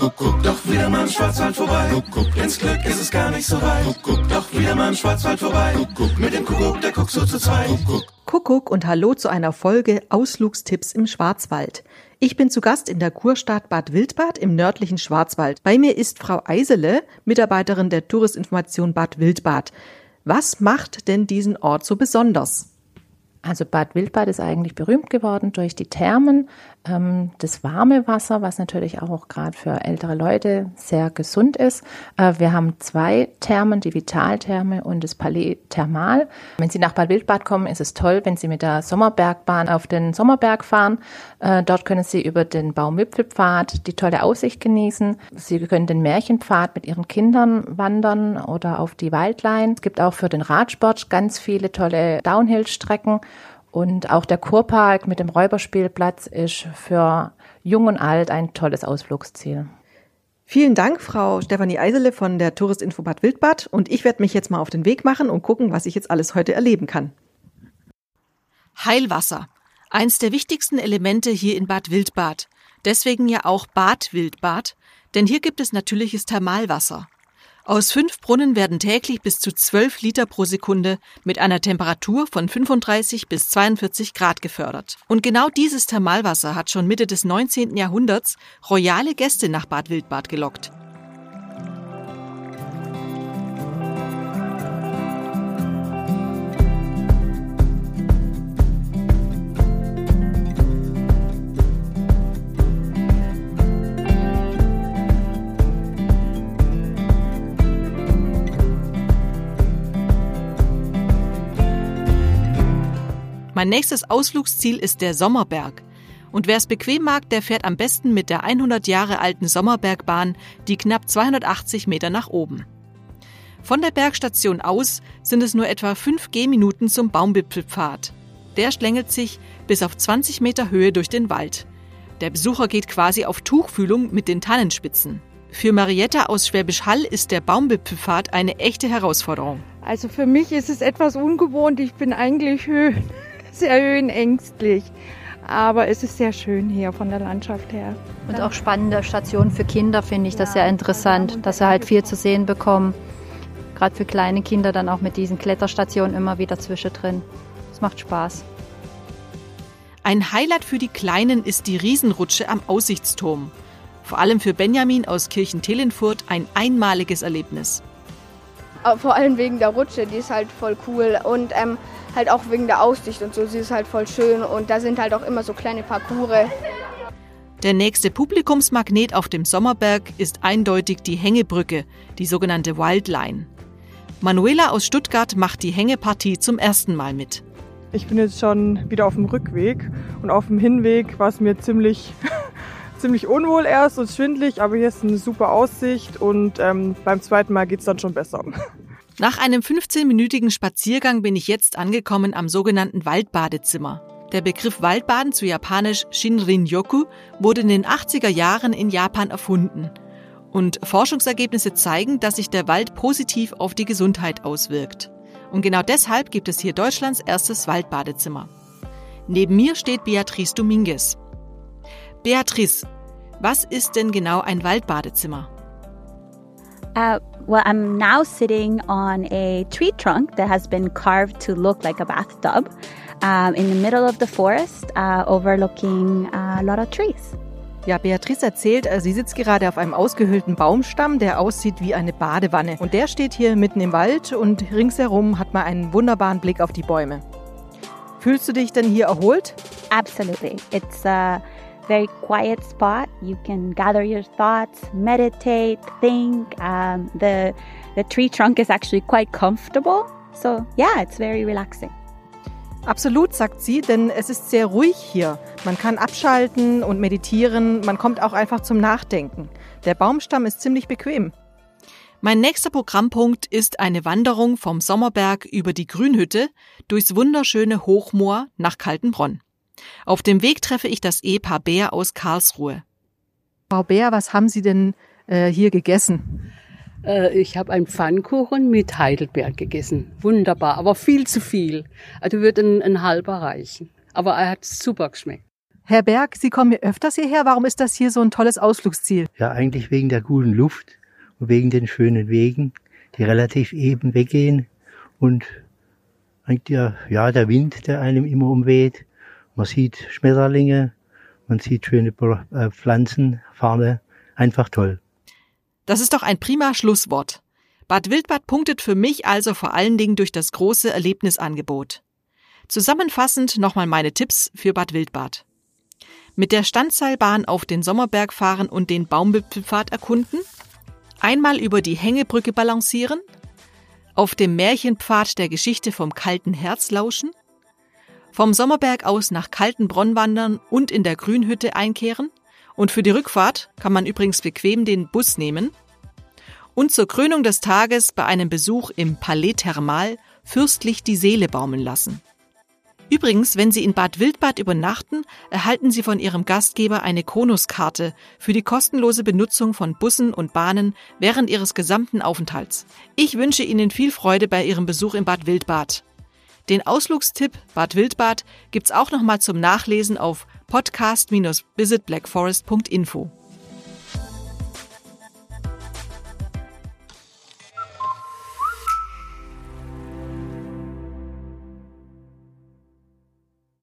Kuckuck, doch wieder mal im Schwarzwald vorbei. Kuckuck, ins Glück ist es gar nicht so weit. Kuckuck, doch wieder mal im Schwarzwald vorbei. Kuckuck, mit dem Kuckuck, der guckt so zu zweit. Kuckuck. Kuckuck und Hallo zu einer Folge Ausflugstipps im Schwarzwald. Ich bin zu Gast in der Kurstadt Bad Wildbad im nördlichen Schwarzwald. Bei mir ist Frau Eisele, Mitarbeiterin der Touristinformation Bad Wildbad. Was macht denn diesen Ort so besonders? Also Bad Wildbad ist eigentlich berühmt geworden durch die Thermen, ähm, das warme Wasser, was natürlich auch gerade für ältere Leute sehr gesund ist. Äh, wir haben zwei Thermen, die Vitaltherme und das Palais Thermal. Wenn Sie nach Bad Wildbad kommen, ist es toll, wenn Sie mit der Sommerbergbahn auf den Sommerberg fahren. Äh, dort können Sie über den Baumwipfelpfad die tolle Aussicht genießen. Sie können den Märchenpfad mit Ihren Kindern wandern oder auf die Waldlein. Es gibt auch für den Radsport ganz viele tolle Downhill-Strecken. Und auch der Kurpark mit dem Räuberspielplatz ist für Jung und Alt ein tolles Ausflugsziel. Vielen Dank, Frau Stefanie Eisele von der Touristinfo Bad Wildbad. Und ich werde mich jetzt mal auf den Weg machen und gucken, was ich jetzt alles heute erleben kann. Heilwasser. Eins der wichtigsten Elemente hier in Bad Wildbad. Deswegen ja auch Bad Wildbad, denn hier gibt es natürliches Thermalwasser. Aus fünf Brunnen werden täglich bis zu 12 Liter pro Sekunde mit einer Temperatur von 35 bis 42 Grad gefördert. Und genau dieses Thermalwasser hat schon Mitte des 19. Jahrhunderts royale Gäste nach Bad Wildbad gelockt. Mein nächstes Ausflugsziel ist der Sommerberg. Und wer es bequem mag, der fährt am besten mit der 100 Jahre alten Sommerbergbahn die knapp 280 Meter nach oben. Von der Bergstation aus sind es nur etwa 5 Gehminuten zum Baumwipfelpfad. Der schlängelt sich bis auf 20 Meter Höhe durch den Wald. Der Besucher geht quasi auf Tuchfühlung mit den Tannenspitzen. Für Marietta aus Schwäbisch Hall ist der Baumwipfelpfad eine echte Herausforderung. Also für mich ist es etwas ungewohnt. Ich bin eigentlich Höhen sehr höhenängstlich. Aber es ist sehr schön hier von der Landschaft her. Und auch spannende Stationen für Kinder finde ich das sehr interessant, dass sie halt viel zu sehen bekommen. Gerade für kleine Kinder dann auch mit diesen Kletterstationen immer wieder zwischendrin. Es macht Spaß. Ein Highlight für die Kleinen ist die Riesenrutsche am Aussichtsturm. Vor allem für Benjamin aus Kirchen-Telenfurt ein einmaliges Erlebnis. Vor allem wegen der Rutsche, die ist halt voll cool. Und ähm, halt auch wegen der Aussicht und so. Sie ist halt voll schön und da sind halt auch immer so kleine Parcours. Der nächste Publikumsmagnet auf dem Sommerberg ist eindeutig die Hängebrücke, die sogenannte Wildline. Manuela aus Stuttgart macht die Hängepartie zum ersten Mal mit. Ich bin jetzt schon wieder auf dem Rückweg und auf dem Hinweg war es mir ziemlich, ziemlich unwohl erst und schwindlig, aber hier ist eine super Aussicht und ähm, beim zweiten Mal geht es dann schon besser. Nach einem 15-minütigen Spaziergang bin ich jetzt angekommen am sogenannten Waldbadezimmer. Der Begriff Waldbaden zu japanisch Shinrin-yoku wurde in den 80er Jahren in Japan erfunden. Und Forschungsergebnisse zeigen, dass sich der Wald positiv auf die Gesundheit auswirkt. Und genau deshalb gibt es hier Deutschlands erstes Waldbadezimmer. Neben mir steht Beatrice Dominguez. Beatrice, was ist denn genau ein Waldbadezimmer? Uh, well, I'm now sitting on a tree trunk that has been carved to look like a bathtub um, in the middle of the forest, uh, overlooking uh, a lot of trees. Ja, Beatrice erzählt, äh, sie sitzt gerade auf einem ausgehöhlten Baumstamm, der aussieht wie eine Badewanne. Und der steht hier mitten im Wald und ringsherum hat man einen wunderbaren Blick auf die Bäume. Fühlst du dich denn hier erholt? Absolutely. It's uh, very quiet spot. You can gather your thoughts, meditate, think. Um, the the tree trunk is actually quite comfortable. So yeah, it's very relaxing. Absolut, sagt sie, denn es ist sehr ruhig hier. Man kann abschalten und meditieren, man kommt auch einfach zum Nachdenken. Der Baumstamm ist ziemlich bequem. Mein nächster Programmpunkt ist eine Wanderung vom Sommerberg über die Grünhütte durchs wunderschöne Hochmoor nach Kaltenbronn. Auf dem Weg treffe ich das Ehepaar Bär aus Karlsruhe. Frau Bär, was haben Sie denn äh, hier gegessen? Äh, ich habe einen Pfannkuchen mit Heidelbeer gegessen. Wunderbar, aber viel zu viel. Also würde ein, ein halber reichen. Aber er hat super geschmeckt. Herr Berg, Sie kommen hier öfters hierher. Warum ist das hier so ein tolles Ausflugsziel? Ja, eigentlich wegen der guten Luft und wegen den schönen Wegen, die relativ eben weggehen und der, ja, der Wind, der einem immer umweht. Man sieht Schmetterlinge, man sieht schöne äh, Pflanzen, Farne. Einfach toll. Das ist doch ein prima Schlusswort. Bad Wildbad punktet für mich also vor allen Dingen durch das große Erlebnisangebot. Zusammenfassend nochmal meine Tipps für Bad Wildbad. Mit der Standseilbahn auf den Sommerberg fahren und den Baumwipfelpfad erkunden. Einmal über die Hängebrücke balancieren. Auf dem Märchenpfad der Geschichte vom kalten Herz lauschen. Vom Sommerberg aus nach Kaltenbronn wandern und in der Grünhütte einkehren. Und für die Rückfahrt kann man übrigens bequem den Bus nehmen. Und zur Krönung des Tages bei einem Besuch im Palais Thermal fürstlich die Seele baumeln lassen. Übrigens, wenn Sie in Bad Wildbad übernachten, erhalten Sie von Ihrem Gastgeber eine Konuskarte für die kostenlose Benutzung von Bussen und Bahnen während Ihres gesamten Aufenthalts. Ich wünsche Ihnen viel Freude bei Ihrem Besuch in Bad Wildbad. Den Ausflugstipp Bad Wildbad gibt's auch nochmal zum Nachlesen auf podcast-visitblackforest.info.